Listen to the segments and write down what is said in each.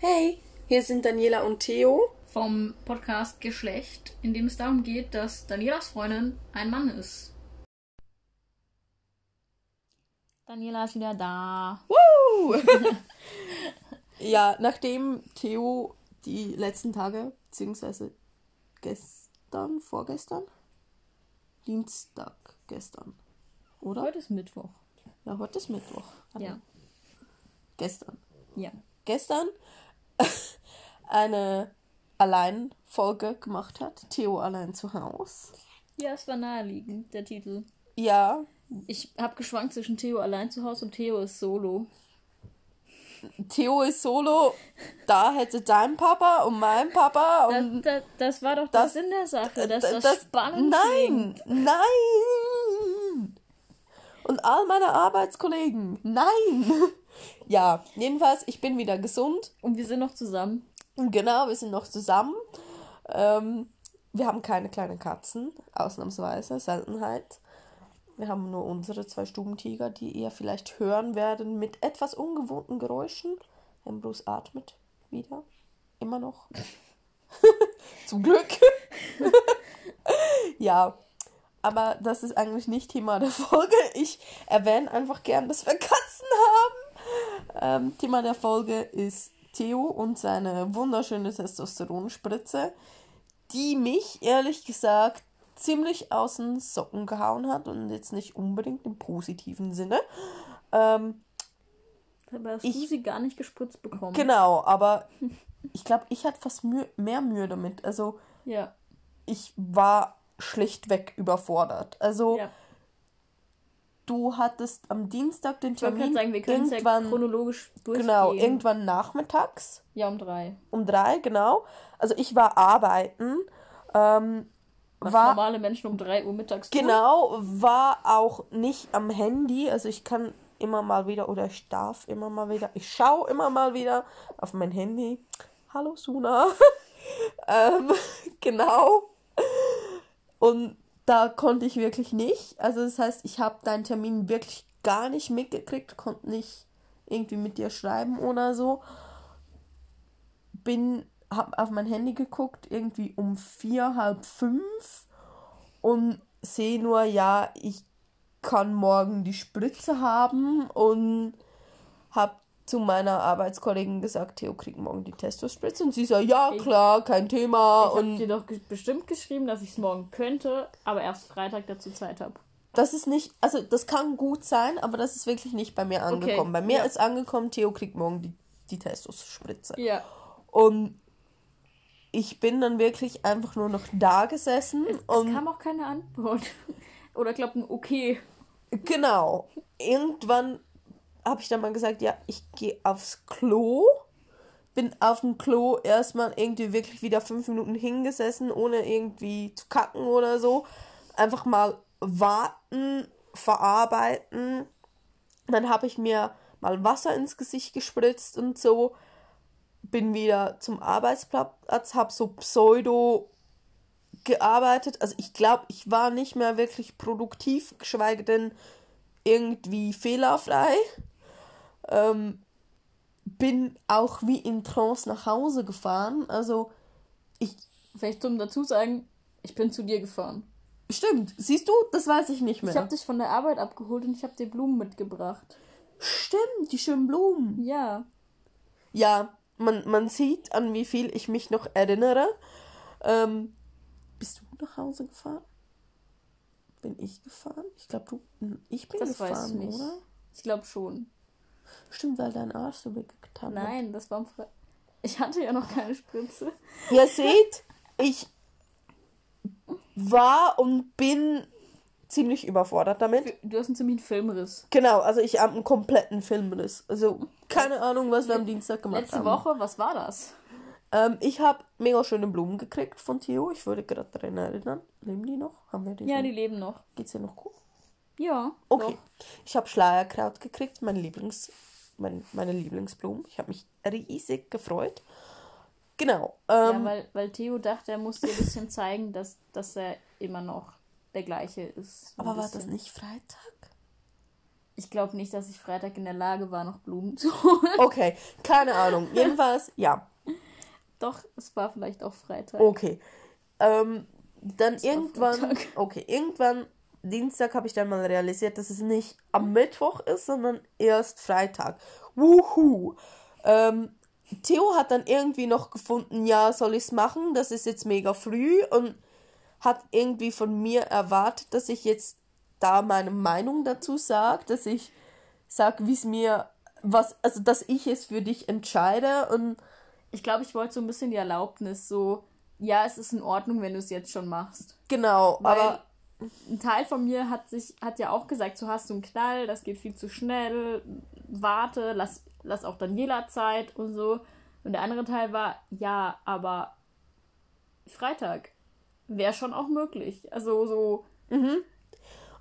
Hey, hier sind Daniela und Theo. vom Podcast Geschlecht, in dem es darum geht, dass Danielas Freundin ein Mann ist. Daniela ist wieder da. Woo! ja, nachdem Theo die letzten Tage, beziehungsweise gestern, vorgestern, Dienstag, gestern, oder? Heute ist Mittwoch. Ja, heute ist Mittwoch. Ja. Gestern. Ja. Gestern eine Alleinfolge gemacht hat. Theo allein zu Haus. Ja, es war naheliegend, der Titel. Ja, Ich habe geschwankt zwischen Theo allein zu Hause und Theo ist solo. Theo ist solo. Da hätte dein Papa und mein Papa Das, und das, das war doch Das- das, Sinn der Sache, dass das- das, spannend Nein, klingt. nein. Und all meine Arbeitskollegen, nein. Ja, jedenfalls, ich bin wieder gesund. Und wir sind noch zusammen. Genau, wir sind noch zusammen. Ähm, wir haben keine kleinen Katzen, ausnahmsweise, Seltenheit. Wir haben nur unsere zwei Stubentiger, die ihr vielleicht hören werden mit etwas ungewohnten Geräuschen. Ambrose atmet wieder. Immer noch. Zum Glück. ja, aber das ist eigentlich nicht Thema der Folge. Ich erwähne einfach gern, dass wir Katzen haben. Ähm, Thema der Folge ist Theo und seine wunderschöne Testosteronspritze, die mich ehrlich gesagt ziemlich aus den Socken gehauen hat und jetzt nicht unbedingt im positiven Sinne. Ähm, Aber hast Ich- du sie gar nicht gespritzt bekommen? genau, aber ich glaube, ich hatte fast Mühe, mehr Mühe damit. Also Ja. ich war schlichtweg überfordert. Also ja. Du hattest am Dienstag den Ich wollte Termin sagen, wir können es ja irgendwann, chronologisch durchgehen. genau, irgendwann nachmittags. Ja, um drei. um drei, genau. Also ich war arbeiten, ähm, Was war normale Menschen um drei Uhr mittags tun. genau, war auch nicht am Handy. Also ich kann immer mal wieder oder ich darf immer mal wieder, ich schaue immer mal wieder auf mein Handy. Hallo Suna. ähm, genau. Und da konnte ich wirklich nicht. Also das heißt, ich habe deinen Termin wirklich gar nicht mitgekriegt, konnte nicht irgendwie mit dir schreiben oder so. Bin, hab auf mein Handy geguckt, irgendwie um vier, halb fünf und sehe nur, ja, ich kann morgen die Spritze haben und hab zu meiner Arbeitskollegin gesagt, Theo kriegt morgen die Testospritze und sie so, ja klar, kein Thema Ich habe und dir doch ge bestimmt geschrieben, dass ich es morgen könnte, aber erst Freitag dazu Zeit habe. das ist nicht, also das kann gut sein, aber das ist wirklich nicht bei mir angekommen. Bei mir ja. ist angekommen, Theo kriegt morgen die, die Testospritze. Ja. Und ich bin dann wirklich einfach nur noch da gesessen Es und kam auch keine Antwort. Oder glaubt ein Okay. genau, irgendwann habe ich dann mal gesagt, ja, ich gehe aufs Klo. Bin auf dem Klo erstmal irgendwie wirklich wieder fünf Minuten hingesessen, ohne irgendwie zu kacken oder so. Einfach mal warten, verarbeiten. Dann habe ich mir mal Wasser ins Gesicht gespritzt und so. Bin wieder zum Arbeitsplatz, habe so pseudo gearbeitet. Also ich glaube, ich war nicht mehr wirklich produktiv, geschweige denn irgendwie fehlerfrei. Ähm, bin auch wie in Trance nach Hause gefahren. Also ich. Vielleicht zum dazu sagen, ich bin zu dir gefahren. Stimmt, siehst du, das weiß ich nicht mehr. Ich habe dich von der Arbeit abgeholt und ich habe dir Blumen mitgebracht. Stimmt, die schönen Blumen. Ja. Ja, man, man sieht, an wie viel ich mich noch erinnere. Ähm, bist du nach Hause gefahren? Bin ich gefahren? Ich glaube, du. Ich bin Das gefahren, weiß ich nicht. oder? Ich glaube schon. Stimmt, weil dein Arsch so weggetan hat. Nein, das war am Fre Ich hatte ja noch keine Spritze. Ihr seht, ich war und bin ziemlich überfordert damit. Du hast einen ziemlichen Filmriss. Genau, also ich habe einen kompletten Filmriss. Also keine Ahnung, was wir am Dienstag gemacht Letzte haben. Woche, was war das? Ähm, ich habe mega schöne Blumen gekriegt von Theo. Ich würde gerade daran erinnern. Leben die noch? Haben wir die? Ja, schon? die leben noch. Geht's dir noch gut? Ja. Okay. Doch. Ich habe Schleierkraut gekriegt, mein Lieblings, mein, meine Lieblingsblumen. Ich habe mich riesig gefreut. Genau. Ja, Ähm, weil, weil Theo dachte, er muss dir ein bisschen zeigen, dass, dass er immer noch der gleiche ist. Aber war das nicht Freitag? Ich glaube nicht, dass ich Freitag in der Lage war, noch Blumen zu holen. Okay, keine Ahnung. Jedenfalls, ja. Doch, es war vielleicht auch Freitag. Okay. Ähm, dann war irgendwann, okay, irgendwann, Dienstag habe ich dann mal realisiert, dass es nicht am Mittwoch ist, sondern erst Freitag. Wuhu. Ähm, Theo hat dann irgendwie noch gefunden, ja, soll ich es machen? Das ist jetzt mega früh und hat irgendwie von mir erwartet, dass ich jetzt da meine Meinung dazu sage, dass ich sage, wie es mir, was, also dass ich es für dich entscheide und Ich glaube, ich wollte so ein bisschen die Erlaubnis, so, ja, es ist in Ordnung, wenn du es jetzt schon machst. genau, Weil aber ein Teil von mir hat sich, hat ja auch gesagt, so hast du einen Knall, das geht viel zu schnell, warte, lass, lass auch Daniela Zeit und so. Und der andere Teil war, ja, aber Freitag wäre schon auch möglich. Also so,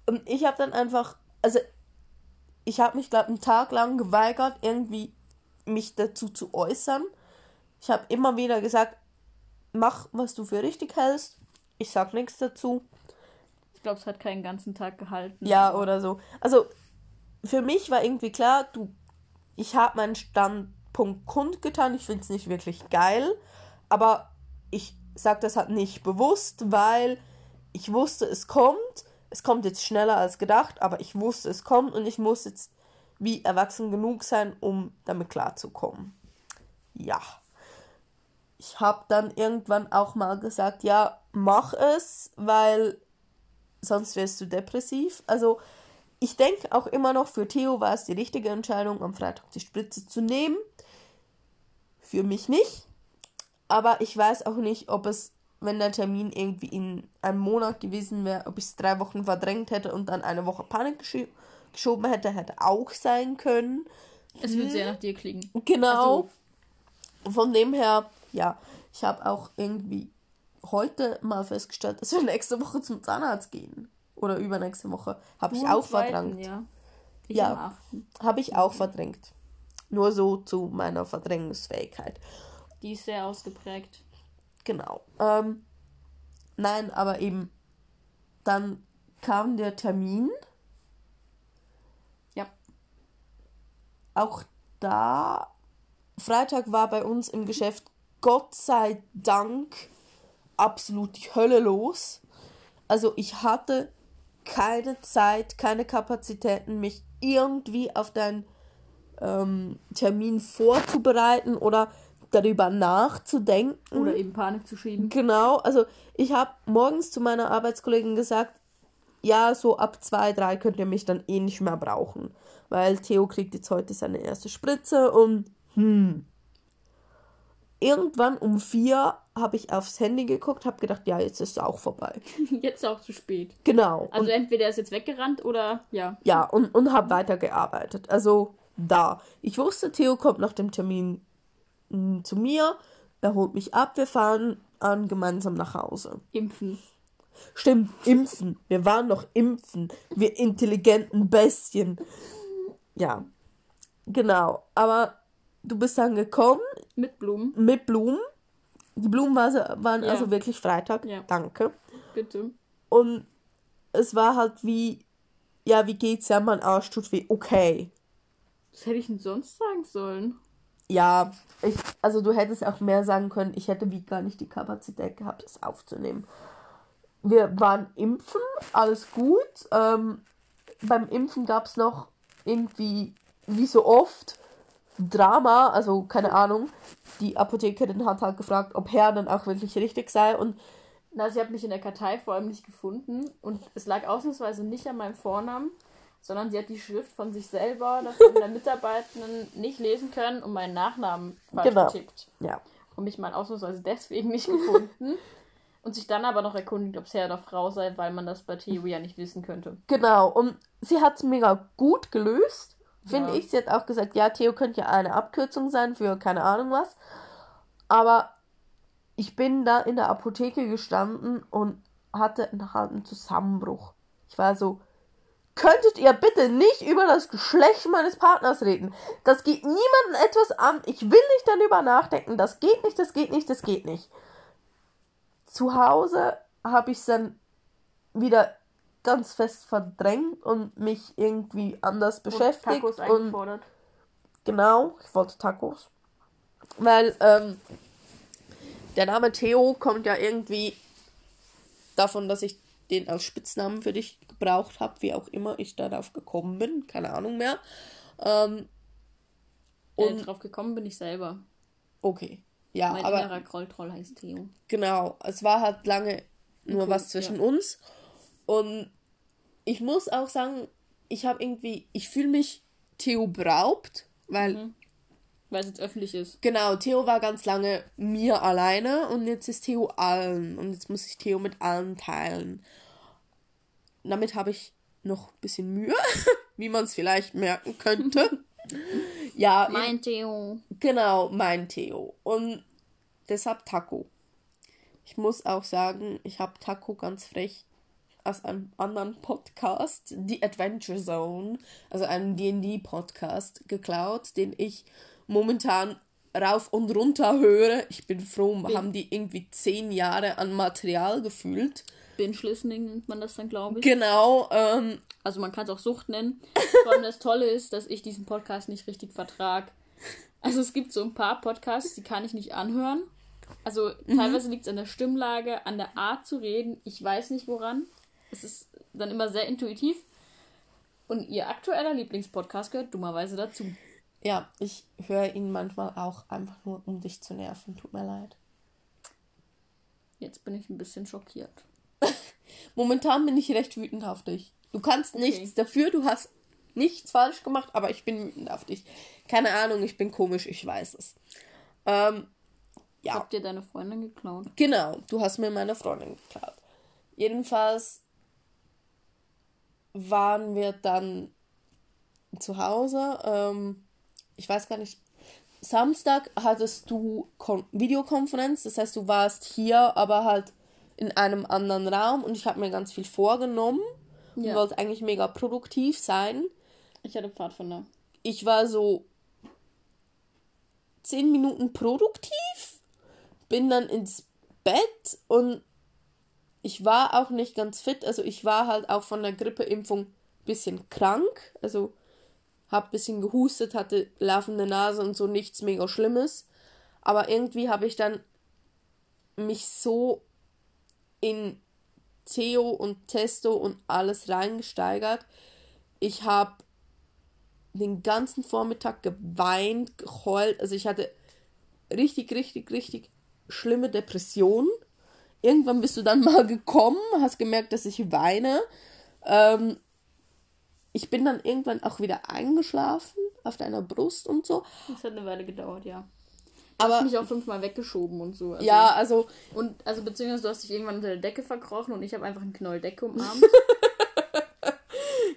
Und ich habe dann einfach, also ich habe mich, glaube einen Tag lang geweigert, irgendwie mich dazu zu äußern. Ich habe immer wieder gesagt, mach, was du für richtig hältst. Ich sag nichts dazu. Ich glaube, es hat keinen ganzen Tag gehalten. Ja, oder so. Also für mich war irgendwie klar, du, ich habe meinen Standpunkt kundgetan. Ich finde es nicht wirklich geil, aber ich sage das halt nicht bewusst, weil ich wusste, es kommt. Es kommt jetzt schneller als gedacht, aber ich wusste, es kommt und ich muss jetzt wie erwachsen genug sein, um damit klarzukommen. Ja. Ich habe dann irgendwann auch mal gesagt, ja, mach es, weil sonst wirst du depressiv. Also ich denke auch immer noch, für Theo war es die richtige Entscheidung, am Freitag die Spritze zu nehmen. Für mich nicht. Aber ich weiß auch nicht, ob es, wenn der Termin irgendwie in einem Monat gewesen wäre, ob ich es drei Wochen verdrängt hätte und dann eine Woche Panik gescho geschoben hätte, hätte auch sein können. Es wird sehr nach dir klingen. Genau. Von dem her, ja, ich habe auch irgendwie heute mal festgestellt, dass wir nächste Woche zum Zahnarzt gehen. Oder übernächste Woche. Habe ich am auch zweiten, verdrängt. Ja. Ich Ja. Habe ich auch verdrängt. Nur so zu meiner Verdrängungsfähigkeit. Die ist sehr ausgeprägt. Genau. Ähm, nein, aber eben dann kam der Termin. Ja. Auch da, Freitag war bei uns im Geschäft Gott sei Dank absolut die Hölle los. Also ich hatte keine Zeit, keine Kapazitäten, mich irgendwie auf deinen ähm, Termin vorzubereiten oder darüber nachzudenken. Oder eben Panik zu schieben. Genau, also ich habe morgens zu meiner Arbeitskollegin gesagt, ja, so ab zwei, drei könnt ihr mich dann eh nicht mehr brauchen. Weil Theo kriegt jetzt heute seine erste Spritze und hm. Irgendwann um vier habe ich aufs Handy geguckt, habe gedacht, ja, jetzt ist es auch vorbei. Jetzt auch zu spät. Genau. Also und, entweder ist jetzt weggerannt oder ja. ja, und, und habe weitergearbeitet. Also da. Ich wusste, Theo kommt nach dem Termin mm, zu mir, er holt mich ab, wir fahren an gemeinsam nach Hause. Impfen. Stimmt, impfen. Wir waren noch impfen. Wir intelligenten Bestien. Ja, genau. Aber du bist dann gekommen Mit Blumen. mit Blumen. Die Blumen war, waren Ja. also wirklich Freitag. Ja. Danke. Bitte. Und es war halt wie, ja, wie geht's ja, mein Arsch tut weh. Okay. Was hätte ich denn sonst sagen sollen? Ja, ich, also du hättest auch mehr sagen können. Ich hätte wie gar nicht die Kapazität gehabt, es aufzunehmen. Wir waren impfen, alles gut. Ähm, beim Impfen gab es noch irgendwie, wie so oft, Drama, also keine Ahnung. Die Apothekerin hat halt gefragt, ob Herr dann auch wirklich richtig sei und Na, sie hat mich in der Kartei vor allem nicht gefunden und es lag ausnahmsweise nicht an meinem Vornamen, sondern sie hat die Schrift von sich selber, das von der Mitarbeitenden nicht lesen können und meinen Nachnamen falsch Genau. getippt. ja. Und mich mal ausnahmsweise deswegen nicht gefunden. und sich dann aber noch erkundigt, ob es Herr oder Frau sei, weil man das bei Theo ja nicht wissen könnte. Genau, und sie hat es mega gut gelöst, finde Ja. ich. Sie hat auch gesagt, ja, Theo könnte ja eine Abkürzung sein für keine Ahnung was. Aber ich bin da in der Apotheke gestanden und hatte einen halben Zusammenbruch. Ich war so, könntet ihr bitte nicht über das Geschlecht meines Partners reden? Das geht niemandem etwas an. Ich will nicht darüber nachdenken. Das geht nicht, das geht nicht, das geht nicht. Zu Hause habe ich es dann wieder ganz fest verdrängt und mich irgendwie anders beschäftigt. Tacos und genau, ich wollte Tacos. Weil ähm, der Name Theo kommt ja irgendwie davon, dass ich den als Spitznamen für dich gebraucht habe, wie auch immer ich darauf gekommen bin, keine Ahnung mehr. Ähm, Und und drauf gekommen bin ich selber. okay, ja, mein aber innerer Krolltroll heißt Theo. Genau, es war halt lange nur Cool, was zwischen ja. uns. Und ich muss auch sagen, ich habe irgendwie, ich fühle mich Theo beraubt, weil, Mhm. Weil es jetzt öffentlich ist. genau, Theo war ganz lange mir alleine und jetzt ist Theo allen. Und jetzt muss ich Theo mit allen teilen. Damit habe ich noch ein bisschen Mühe, wie man es vielleicht merken könnte. ja, Mein Theo. Genau, mein Theo. Und deshalb Taco. Ich muss auch sagen, ich habe Taco ganz frech aus einem anderen Podcast, The Adventure Zone, also einem D&D-Podcast, geklaut, den ich momentan rauf und runter höre. Ich bin froh, haben die irgendwie zehn Jahre an Material gefühlt. Binge-Listening nennt man das dann, glaube ich. Genau, ähm, Also man kann es auch Sucht nennen. Vor allem das Tolle ist, dass ich diesen Podcast nicht richtig vertrag. Also es gibt so ein paar Podcasts, die kann ich nicht anhören. Also teilweise liegt es an der Stimmlage, an der Art zu reden. Ich weiß nicht woran. Es ist dann immer sehr intuitiv. Und ihr aktueller Lieblingspodcast gehört dummerweise dazu. ja, ich höre ihn manchmal auch einfach nur, um dich zu nerven. Tut mir leid. Jetzt bin ich ein bisschen schockiert. Momentan bin ich recht wütend auf dich. Du kannst nichts dafür, du hast nichts falsch gemacht, aber ich bin wütend auf dich. Keine Ahnung, ich bin komisch, ich weiß es. Ähm, ja, Habt ihr deine Freundin geklaut? genau, du hast mir meine Freundin geklaut. Jedenfalls waren wir dann zu Hause. Ähm, ich weiß gar nicht. Samstag hattest du Kon Videokonferenz, das heißt, du warst hier, aber halt in einem anderen Raum und ich habe mir ganz viel vorgenommen und Ja. wollte eigentlich mega produktiv sein. Ich hatte Pfadfinder. Ich war so zehn Minuten produktiv, bin dann ins Bett und ich war auch nicht ganz fit. Also ich war halt auch von der Grippeimpfung ein bisschen krank. Also hab ein bisschen gehustet, hatte laufende Nase und so nichts mega Schlimmes. Aber irgendwie habe ich dann mich so in Theo und Testo und alles reingesteigert. Ich habe den ganzen Vormittag geweint, geheult. Also ich hatte richtig, richtig, richtig schlimme Depressionen. Irgendwann bist du dann mal gekommen, hast gemerkt, dass ich weine. Ähm, ich bin dann irgendwann auch wieder eingeschlafen auf deiner Brust und so. Das hat eine Weile gedauert, ja. Aber hast mich auch fünfmal weggeschoben und so. Also, ja, also Und also beziehungsweise du hast dich irgendwann unter der Decke verkrochen und ich habe einfach einen Knoll Decke umarmt.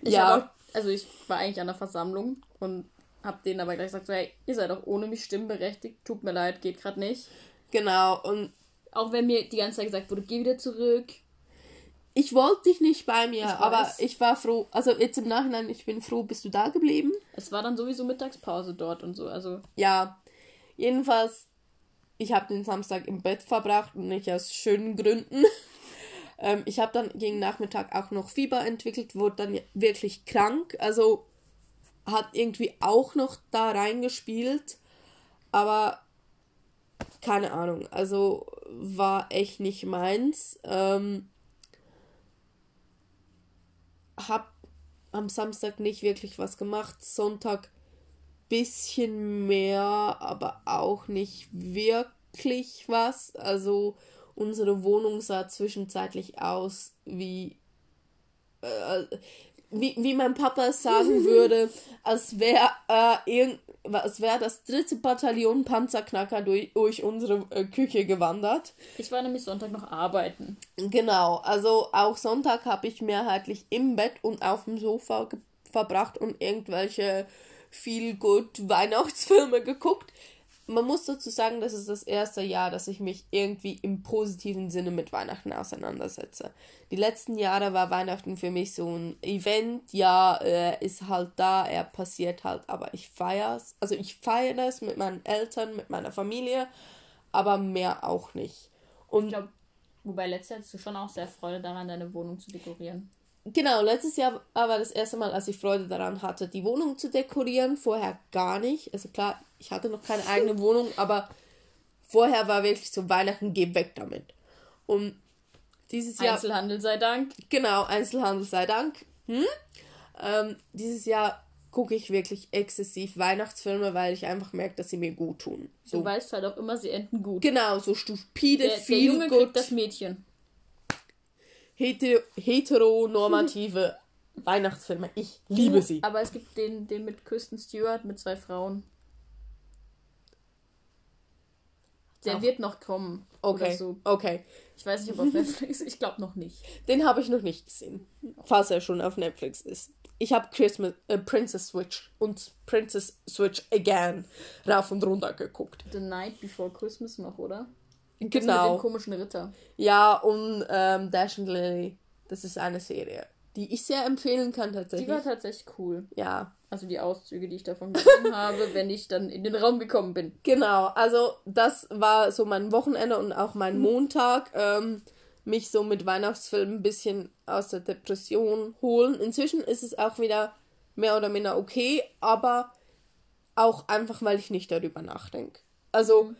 Ja. auch, also ich war eigentlich an der Versammlung und habe denen aber gleich gesagt, so, hey, ihr seid doch ohne mich stimmberechtigt, tut mir leid, geht gerade nicht. genau. Und Auch wenn mir die ganze Zeit gesagt wurde, geh wieder zurück. ich wollte dich nicht bei mir, Ich aber ich war froh. Also jetzt im Nachhinein, ich bin froh, bist du da geblieben. Es war dann sowieso Mittagspause dort und so. Also Ja, jedenfalls, ich habe den Samstag im Bett verbracht und nicht aus schönen Gründen. ähm, ich habe dann gegen Nachmittag auch noch Fieber entwickelt, wurde dann wirklich krank. Also hat irgendwie auch noch da reingespielt. Aber keine Ahnung, also war echt nicht meins. Ähm, hab am Samstag nicht wirklich was gemacht. Sonntag bisschen mehr, aber auch nicht wirklich was. Also unsere Wohnung sah zwischenzeitlich aus wie äh, wie, wie mein Papa sagen würde, als wäre äh, irgend, als wäre das dritte Bataillon Panzerknacker durch, durch unsere äh, Küche gewandert. ich war nämlich Sonntag noch arbeiten. Genau, also auch Sonntag habe ich mehrheitlich im Bett und auf dem Sofa verbracht und irgendwelche viel gut Weihnachtsfilme geguckt. Man muss dazu sagen, das ist das erste Jahr, dass ich mich irgendwie im positiven Sinne mit Weihnachten auseinandersetze. Die letzten Jahre war Weihnachten für mich so ein Event, ja, er ist halt da, er passiert halt, aber ich feiere es. Also ich feiere es mit meinen Eltern, mit meiner Familie, aber mehr auch nicht. Und Ich glaube, wobei letztes Jahr hattest du schon auch sehr Freude daran, deine Wohnung zu dekorieren. Genau, letztes Jahr war das erste Mal, als ich Freude daran hatte, die Wohnung zu dekorieren. Vorher gar nicht. Also klar, ich hatte noch keine eigene Wohnung, aber vorher war wirklich so Weihnachten, geh weg damit. Und dieses Jahr. Einzelhandel sei Dank. Genau, Einzelhandel sei Dank. Hm? Ähm, dieses Jahr gucke ich wirklich exzessiv Weihnachtsfilme, weil ich einfach merke, dass sie mir gut tun. So. Du weißt halt auch immer, sie enden gut. Genau, so stupide, Der, der Junge kriegt das Mädchen. Heter heteronormative Weihnachtsfilme. Ich liebe sie. Aber es gibt den, den mit Kristen Stewart mit zwei Frauen. Der Auch. wird noch kommen. Okay, so. okay. Ich weiß nicht, ob auf Netflix ist. Ich glaube noch nicht. Den habe ich noch nicht gesehen, falls er schon auf Netflix ist. Ich habe Christmas, äh, Princess Switch und Princess Switch Again rauf und runter geguckt. The Night Before Christmas noch, oder? Genau. dem komischen Ritter. Ja, und ähm, Dash and Lily, das ist eine Serie, die ich sehr empfehlen kann Die tatsächlich. war tatsächlich cool. ja, Also die Auszüge, die ich davon gesehen habe, wenn ich dann in den Raum gekommen bin. genau. Also das war so mein Wochenende und auch mein Montag. Ähm, mich so mit Weihnachtsfilmen ein bisschen aus der Depression holen. Inzwischen ist es auch wieder mehr oder minder okay, aber auch einfach, weil ich nicht darüber nachdenke. Also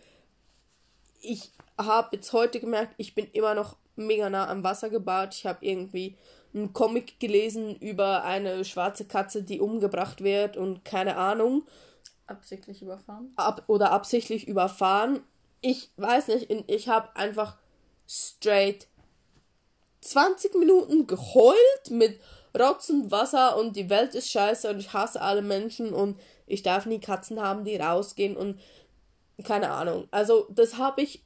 ich habe jetzt heute gemerkt, ich bin immer noch mega nah am Wasser gebaut. Ich habe irgendwie einen Comic gelesen über eine schwarze Katze, die umgebracht wird und keine Ahnung. Absichtlich überfahren. Ab oder absichtlich überfahren. Ich weiß nicht, ich habe einfach straight 20 Minuten geheult mit Rotz und Wasser und die Welt ist scheiße und ich hasse alle Menschen und ich darf nie Katzen haben, die rausgehen und keine Ahnung. Also das habe ich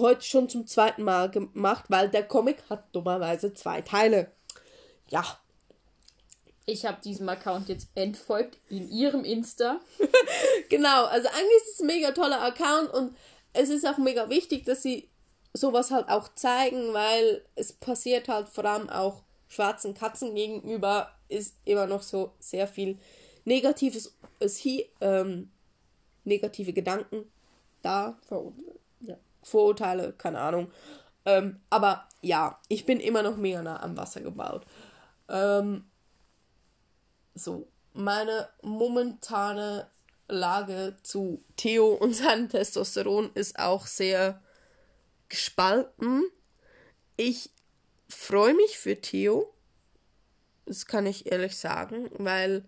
heute schon zum zweiten Mal gemacht, weil der Comic hat dummerweise zwei Teile. Ja, Ich habe diesem Account jetzt entfolgt in ihrem Insta. Genau, also eigentlich ist es ein mega toller Account und es ist auch mega wichtig, dass sie sowas halt auch zeigen, weil es passiert halt vor allem auch schwarzen Katzen gegenüber, ist immer noch so sehr viel negatives, es hier, ähm, negative Gedanken da, Ja. Vorurteile, keine Ahnung. Ähm, aber ja, ich bin immer noch mega nah am Wasser gebaut. Ähm, so, meine momentane Lage zu Theo und seinem Testosteron ist auch sehr gespalten. Ich freue mich für Theo. Das kann ich ehrlich sagen, weil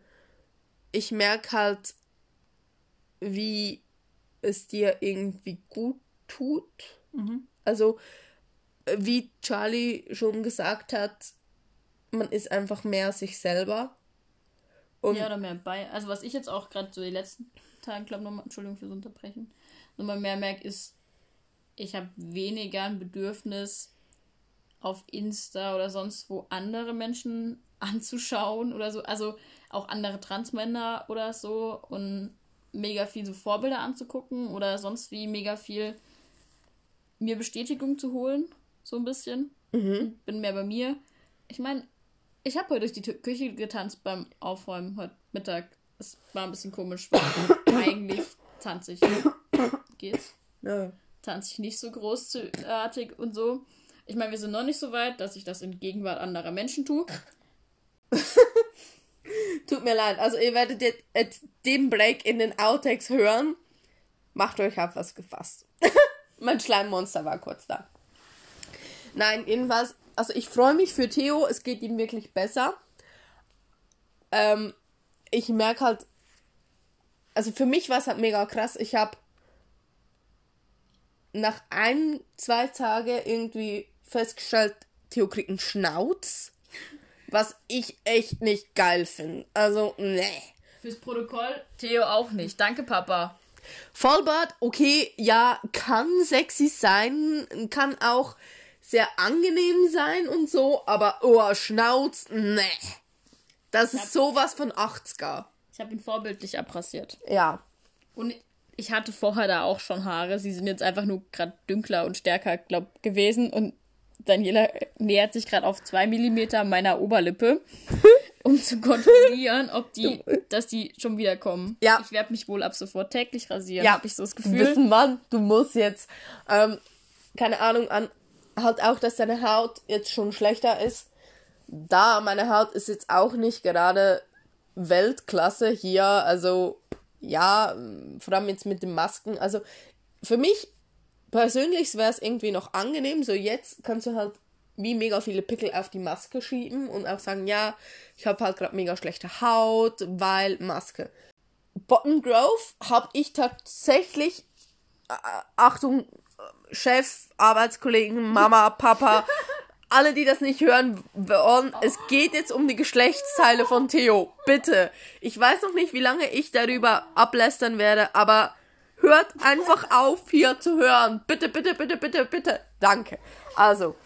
ich merke halt, wie es dir irgendwie gut tut. Also, äh, wie Charlie schon gesagt hat, man ist einfach mehr sich selber. Und ja, oder mehr bei. Also was ich jetzt auch gerade so die letzten Tage, glaube nochmal, Entschuldigung fürs Unterbrechen, nochmal mehr merke, ist, ich habe weniger ein Bedürfnis auf Insta oder sonst wo andere Menschen anzuschauen oder so. Also auch andere Transmänner oder so und mega viel so Vorbilder anzugucken oder sonst wie mega viel mir Bestätigung zu holen, so ein bisschen. Und Bin mehr bei mir. Ich meine, ich habe heute durch die Küche getanzt beim Aufräumen heute Mittag. Es war ein bisschen komisch, weil eigentlich tanze ich. Geht's? ja. Tanze ich nicht so großartig und so. Ich meine, wir sind noch nicht so weit, dass ich das in Gegenwart anderer Menschen tue. Tut mir leid. Also ihr werdet jetzt, jetzt den Break in den Outtakes hören. Macht euch auf was gefasst. mein Schleimmonster war kurz da. Nein, jedenfalls, also ich freue mich für Theo. Es geht ihm wirklich besser. Ähm, ich merke halt, also für mich war es halt mega krass. Ich habe nach ein, zwei Tagen irgendwie festgestellt, Theo kriegt einen Schnauz. Was ich echt nicht geil finde. Also, nee. Fürs Protokoll, Theo auch nicht. Danke, Papa. Vollbart, okay, ja, kann sexy sein, kann auch sehr angenehm sein und so, aber oh, Schnauz, nee. Das ist sowas von 80er. Ich habe ihn vorbildlich abrasiert. Ja. Und ich hatte vorher da auch schon Haare. Sie sind jetzt einfach nur gerade dünkler und stärker, glaub, gewesen. Und Daniela nähert sich gerade auf zwei Millimeter meiner Oberlippe, um zu kontrollieren, ob die, dass die schon wieder kommen. Ja. Ich werde mich wohl ab sofort täglich rasieren, Ja, habe ich so das Gefühl. Wissen Mann, du musst jetzt, ähm, keine Ahnung, an, halt auch, dass deine Haut jetzt schon schlechter ist. da meine Haut ist jetzt auch nicht gerade Weltklasse hier, also ja, vor allem jetzt mit den Masken. Also für mich persönlich wäre es irgendwie noch angenehm. So jetzt kannst du halt wie mega viele Pickel auf die Maske schieben und auch sagen, ja, ich habe halt gerade mega schlechte Haut, weil Maske. Bottom Grove habe ich tatsächlich, äh, Achtung, Chef, Arbeitskollegen, Mama, Papa, alle, die das nicht hören wollen, es geht jetzt um die Geschlechtsteile von Theo. Bitte. Ich weiß noch nicht, wie lange ich darüber ablästern werde, aber hört einfach auf, hier zu hören. Bitte, bitte, bitte, bitte, bitte. Danke. Also,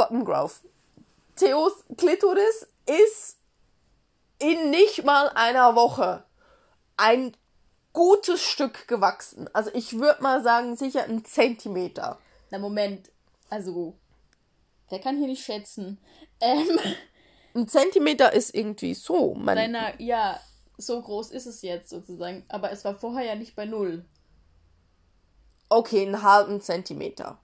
Bottom Grove. Theos Klitoris ist in nicht mal einer Woche ein gutes Stück gewachsen. Also ich würde mal sagen, sicher ein Zentimeter. Na Moment, also wer kann hier nicht schätzen? Ähm, ein Zentimeter ist irgendwie so. Man Deiner, ja, so groß ist es jetzt sozusagen. Aber es war vorher ja nicht bei null. Okay, einen halben Zentimeter.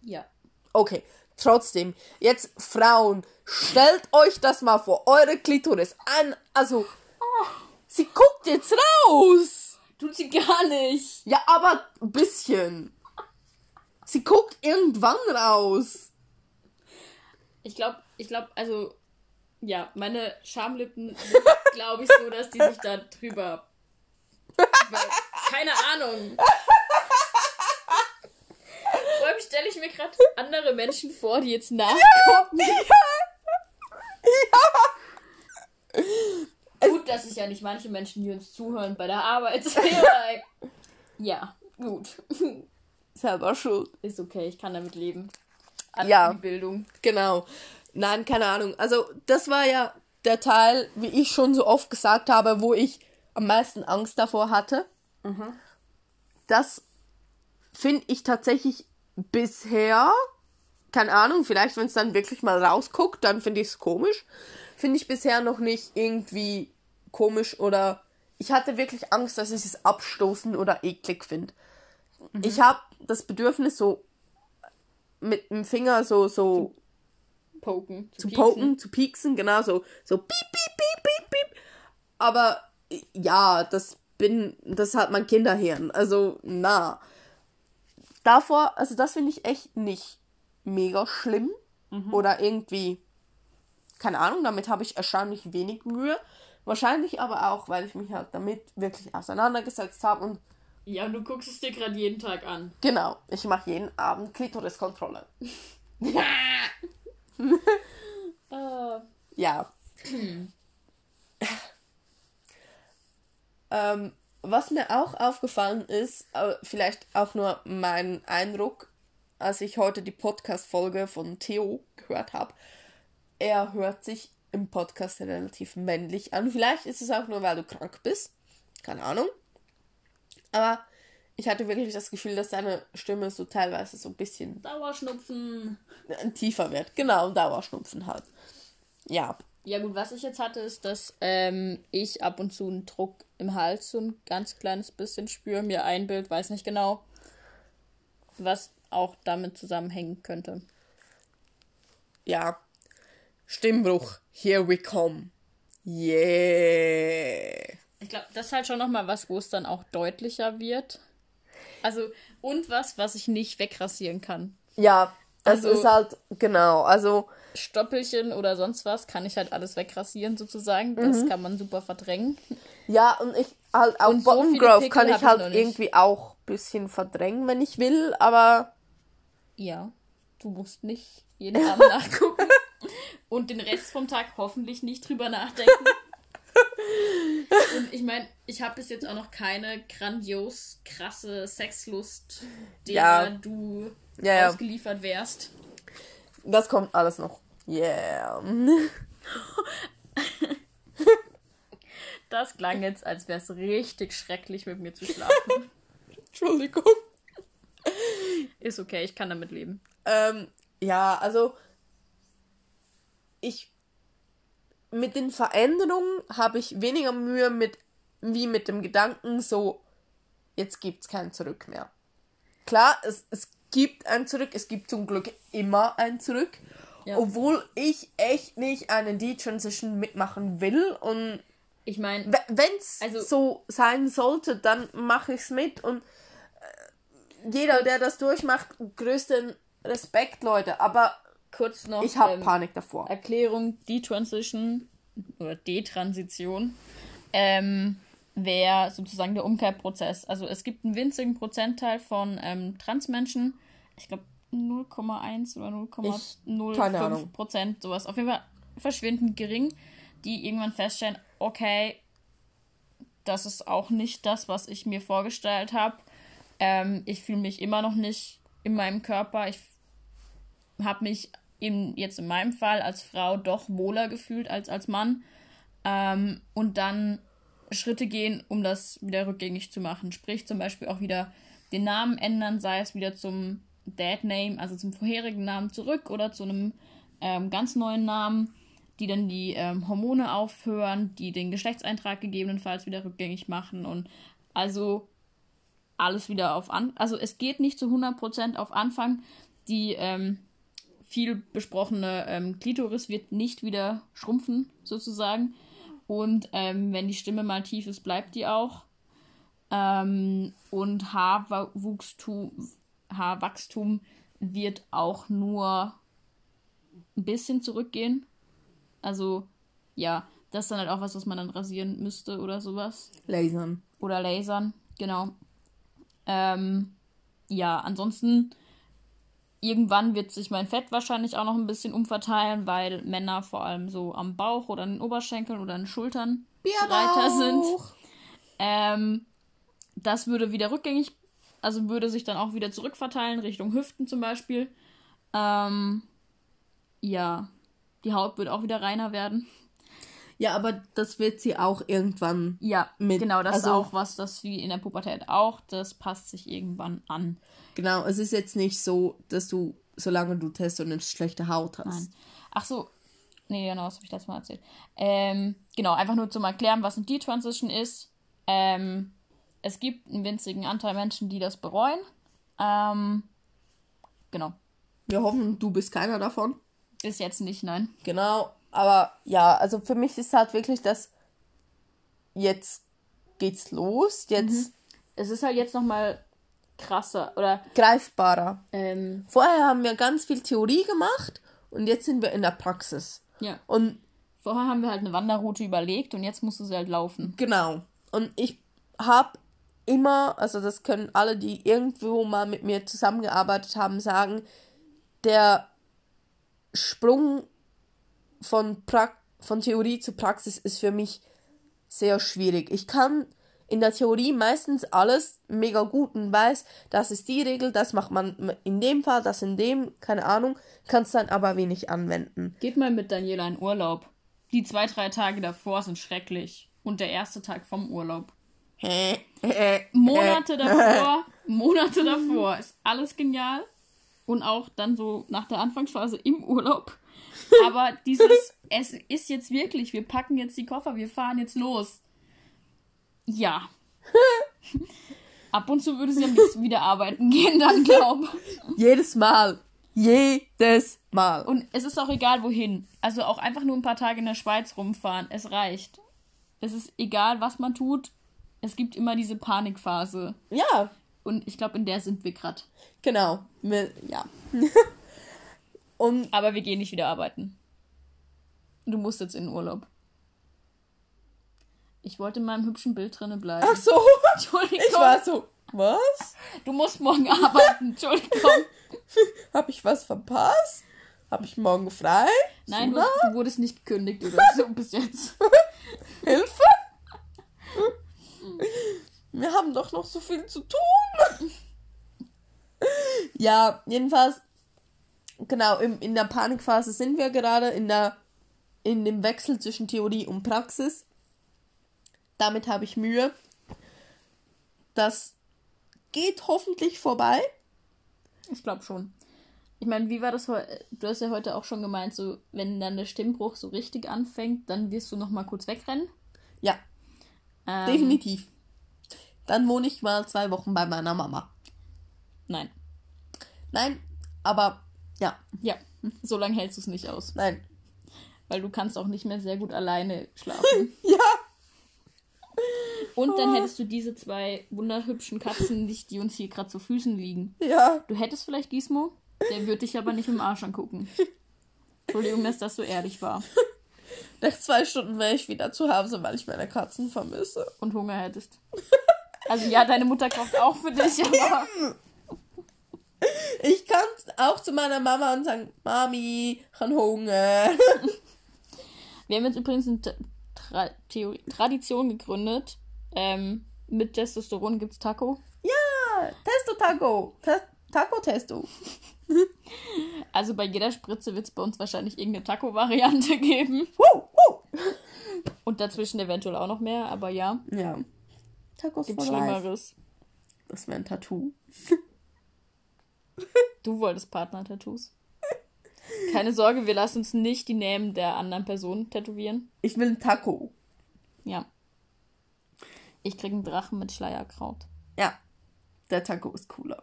Ja. Okay, trotzdem, jetzt Frauen, stellt euch das mal vor, eure Klitoris an, also, oh. sie guckt jetzt raus. Tut sie gar nicht. Ja, aber ein bisschen. Sie guckt irgendwann raus. Ich glaube, ich glaube, also, ja, meine Schamlippen sind, glaube ich, so, dass die sich da drüber. Keine Ahnung. Stelle ich mir gerade andere Menschen vor, die jetzt nachgucken. Ja. ja. Gut, dass sich ja nicht manche Menschen, die uns zuhören, bei der Arbeit Ja, gut. Selber schuld. Ist okay, ich kann damit leben. An ja. Bildung. Genau. Nein, keine Ahnung. Also, das war ja der Teil, wie ich schon so oft gesagt habe, wo ich am meisten Angst davor hatte. Mhm. Das finde ich tatsächlich bisher, keine Ahnung, vielleicht wenn es dann wirklich mal rausguckt, dann finde ich es komisch. Finde ich bisher noch nicht irgendwie komisch oder ich hatte wirklich Angst, dass ich es abstoßen oder eklig finde. Mhm. Ich habe das Bedürfnis so mit dem Finger so so zu poken, zu, zu poken, zu pieksen, genau so so piep piep piep piep piep. Aber ja, das bin das hat mein Kinderhirn. Also na davor, also das finde ich echt nicht mega schlimm mhm. oder irgendwie, keine Ahnung, damit habe ich erstaunlich wenig Mühe. Wahrscheinlich aber auch, weil ich mich halt damit wirklich auseinandergesetzt habe und ja, du guckst es dir gerade jeden Tag an. Genau, ich mache jeden Abend Klitoriskontrolle. ja. uh. Ja. Hm. ähm, was mir auch aufgefallen ist, vielleicht auch nur mein Eindruck, als ich heute die Podcast-Folge von Theo gehört habe, er hört sich im Podcast relativ männlich an. Vielleicht ist es auch nur, weil du krank bist. Keine Ahnung. Aber ich hatte wirklich das Gefühl, dass seine Stimme so teilweise so ein bisschen. Dauerschnupfen. Tiefer wird. Genau, Dauerschnupfen halt. Ja. Ja, gut, was ich jetzt hatte, ist, dass ähm, ich ab und zu einen Druck im Hals so ein ganz kleines bisschen spüre, mir einbild, weiß nicht genau, was auch damit zusammenhängen könnte. Ja. Stimmbruch. Here we come. Yeah. Ich glaube, das ist halt schon nochmal was, wo es dann auch deutlicher wird. Also, und was, was ich nicht wegrasieren kann. Ja, das also, ist halt, genau, also Stoppelchen oder sonst was kann ich halt alles wegrasieren sozusagen. Das mhm. kann man super verdrängen. Ja, und ich halt auch Bottom so Growth kann ich halt ich irgendwie auch ein bisschen verdrängen, wenn ich will, aber. Ja, du musst nicht jeden Abend nachgucken. Und den Rest vom Tag hoffentlich nicht drüber nachdenken. Und ich meine, ich habe bis jetzt auch noch keine grandios krasse Sexlust, der ja. du ja, ja. ausgeliefert wärst. Das kommt alles noch. Yeah. Das klang jetzt, als wäre es richtig schrecklich, mit mir zu schlafen. Entschuldigung. Ist okay, ich kann damit leben. Ähm, ja, also ich mit den Veränderungen habe ich weniger Mühe mit wie mit dem Gedanken so jetzt gibt es kein Zurück mehr. Klar, es, es gibt ein Zurück, es gibt zum Glück immer ein Zurück. Obwohl ich echt nicht eine D-Transition mitmachen will und Ich meine, wenn es Also- so sein sollte, dann mache ich es mit und äh, jeder, der das durchmacht, größten Respekt, Leute. Aber kurz noch ich habe ähm, Panik davor. Erklärung, die Transition oder Detransition ähm, wäre sozusagen der Umkehrprozess. Also es gibt einen winzigen Prozentteil von ähm, Transmenschen, ich glaube 0,1 oder Ich- keine 0,05 Ahnung. Prozent, sowas. Auf jeden Fall verschwindend gering, die irgendwann feststellen, okay, das ist auch nicht das, was ich mir vorgestellt habe. Ähm, ich fühle mich immer noch nicht in meinem Körper. Ich habe mich eben jetzt in meinem Fall als Frau doch wohler gefühlt als als Mann. Ähm, und dann Schritte gehen, um das wieder rückgängig zu machen. Sprich zum Beispiel auch wieder den Namen ändern, sei es wieder zum Dad Name, also zum vorherigen Namen zurück oder zu einem ähm, ganz neuen Namen, die dann die ähm, Hormone aufhören, die den Geschlechtseintrag gegebenenfalls wieder rückgängig machen und also alles wieder auf an. Also es geht nicht zu 100% auf Anfang. Die ähm, viel besprochene ähm, Klitoris wird nicht wieder schrumpfen, sozusagen. Und ähm, wenn die Stimme mal tief ist, bleibt die auch. Ähm, und Haarwuchstum, Haarwachstum wird auch nur ein bisschen zurückgehen. Also, ja, das ist dann halt auch was, was man dann rasieren müsste oder sowas. Lasern. Oder lasern, genau. Ähm, ja, ansonsten irgendwann wird sich mein Fett wahrscheinlich auch noch ein bisschen umverteilen, weil Männer vor allem so am Bauch oder an den Oberschenkeln oder an den Schultern breiter sind. Ähm, das würde wieder rückgängig, also würde sich dann auch wieder zurückverteilen, Richtung Hüften zum Beispiel. Ähm, ja, die Haut wird auch wieder reiner werden. Ja, aber das wird sie auch irgendwann. Ja, Mit- genau, das also- ist auch was, das wie in der Pubertät auch, das passt sich irgendwann an. Genau, es ist jetzt nicht so, dass du, solange du testest und eine schlechte Haut hast. Nein. Ach so. Nee, genau, das habe ich letztes Mal erzählt. Ähm, genau, einfach nur zum Erklären, was eine D-Transition ist. Ähm, es gibt einen winzigen Anteil Menschen, die das bereuen. Ähm, genau. Wir hoffen, du bist keiner davon. Bis jetzt nicht, nein. Genau, aber ja, also für mich ist halt wirklich das, jetzt geht's los, jetzt Es ist halt jetzt nochmal krasser. Oder, greifbarer. ähm, Vorher haben wir ganz viel Theorie gemacht und jetzt sind wir in der Praxis. ja. Und Vorher haben wir halt eine Wanderroute überlegt und jetzt musst du sie halt laufen. genau, und ich habe immer, also das können alle, die irgendwo mal mit mir zusammengearbeitet haben, sagen, der Sprung von, pra von Theorie zu Praxis ist für mich sehr schwierig. Ich kann in der Theorie meistens alles mega gut und weiß, das ist die Regel, das macht man in dem Fall, das in dem, keine Ahnung, kannst dann aber wenig anwenden. Geht mal mit Daniela in Urlaub. Die zwei, drei Tage davor sind schrecklich. Und der erste Tag vom Urlaub. Monate davor, Monate davor ist alles genial. Und auch dann so nach der Anfangsphase im Urlaub. Aber dieses, es ist jetzt wirklich, wir packen jetzt die Koffer, wir fahren jetzt los. Ja. Ab und zu würde sie am liebsten wieder arbeiten gehen, dann glaube Jedes Mal. Jedes Mal. Und es ist auch egal, wohin. Also auch einfach nur ein paar Tage in der Schweiz rumfahren. Es reicht. Es ist egal, was man tut. Es gibt immer diese Panikphase. Ja, Und ich glaube, in der sind wir gerade. genau. Wir- Ja. und Aber wir gehen nicht wieder arbeiten. Du musst jetzt in den Urlaub. Ich wollte in meinem hübschen Bild drinne bleiben. ach so, Entschuldigung. ich war so, was? Du musst morgen arbeiten. Entschuldigung. Hab ich was verpasst? Hab ich morgen frei? Nein, du, du wurdest nicht gekündigt oder so bis jetzt. Hilfe? Wir haben doch noch so viel zu tun. ja, jedenfalls, genau, im, in der Panikphase sind wir gerade in der in dem Wechsel zwischen Theorie und Praxis. Damit habe ich Mühe. Das geht hoffentlich vorbei. Ich glaube schon. Ich meine, wie war das heute? Du hast ja heute auch schon gemeint, so wenn dann der Stimmbruch so richtig anfängt, dann wirst du noch mal kurz wegrennen. Ja, Ähm, definitiv. Dann wohne ich mal zwei Wochen bei meiner Mama. Nein. Nein, aber Ja. Ja, so lange hältst du es nicht aus. Nein. Weil du kannst auch nicht mehr sehr gut alleine schlafen. Ja. Und dann hättest du diese zwei wunderhübschen Katzen nicht, die uns hier gerade zu Füßen liegen. Ja. Du hättest vielleicht Gizmo, der würde dich aber nicht im Arsch angucken. Entschuldigung, dass das so ehrlich war. Nach zwei Stunden wäre ich wieder zu Hause, weil ich meine Katzen vermisse. Und Hunger hättest. Also ja, deine Mutter kocht auch für dich, aber Ich kann auch zu meiner Mama und sagen, Mami, ich habe Hunger. wir haben jetzt übrigens eine Tra Theorie Tradition gegründet. Ähm, mit Testosteron gibt's Taco. Ja, Testo Taco. Te Taco Testo. Also bei jeder Spritze wird es bei uns wahrscheinlich irgendeine Taco-Variante geben. Woo, woo. Und dazwischen eventuell auch noch mehr, aber ja, Ja. Tacos gibt's for life. Schlimmeres. Das wäre ein Tattoo. Du wolltest Partner-Tattoos. Keine Sorge, wir lassen uns nicht die Namen der anderen Personen tätowieren. Ich will ein Taco. Ja. Ich krieg einen Drachen mit Schleierkraut. Ja. Der Taco ist cooler.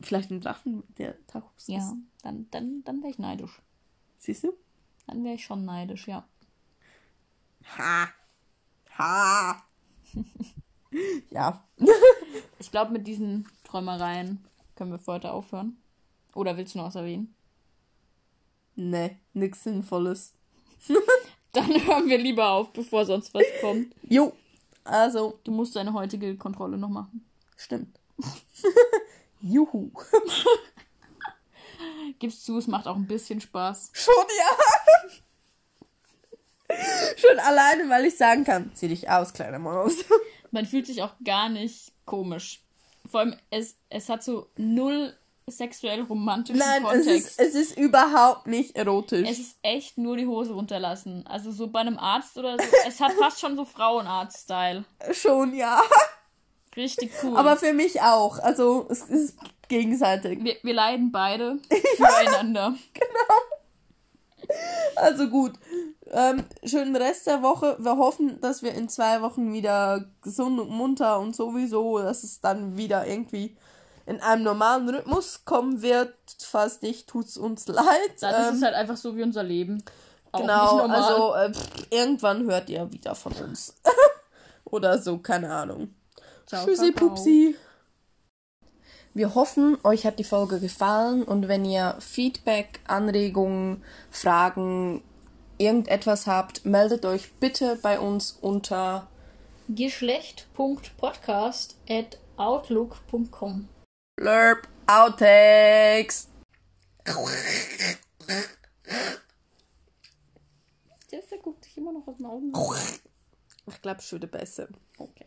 Vielleicht ein Drachen, der Tacos Ja, ist. dann, dann, dann wäre ich neidisch. Siehst du? Dann wäre ich schon neidisch, ja. Ha. Ha. ja. Ich glaube, mit diesen Träumereien können wir für heute aufhören. Oder willst du noch was erwähnen? Nee, nix Sinnvolles. Dann hören wir lieber auf, bevor sonst was kommt. Jo. Also, Du musst deine heutige Kontrolle noch machen. stimmt. Juhu. Gib's zu, es macht auch ein bisschen Spaß. Schon ja. Schon alleine, weil ich sagen kann, zieh dich aus, kleine Maus. Man fühlt sich auch gar nicht komisch. Vor allem, es, es hat so null sexuell romantischen Nein, es Kontext. ist, es ist überhaupt nicht erotisch. Es ist echt nur die Hose runterlassen. Also so bei einem Arzt oder so. Es hat fast schon so Frauenarzt-Style. Schon ja. Richtig cool. Aber für mich auch. Also, es ist gegenseitig. wir, wir leiden beide füreinander. Also gut. Ähm, schönen Rest der Woche. Wir hoffen, dass wir in zwei Wochen wieder gesund und munter und sowieso, dass es dann wieder irgendwie in einem normalen Rhythmus kommen wird. Falls nicht, tut's uns leid. Dann ist Ähm, es halt einfach so wie unser Leben. Auch genau, also äh, pff, irgendwann hört ihr wieder von uns. Oder so, keine Ahnung. Ciao, Tschüssi, Kakao. Pupsi. Wir hoffen, euch hat die Folge gefallen und wenn ihr Feedback, Anregungen, Fragen, irgendetwas habt, meldet euch bitte bei uns unter Geschlecht.podcast at outlook.com Blurb Outtakes. Der, guckt sich immer noch aus den Augen. Ich glaube, schon der Beste. Okay.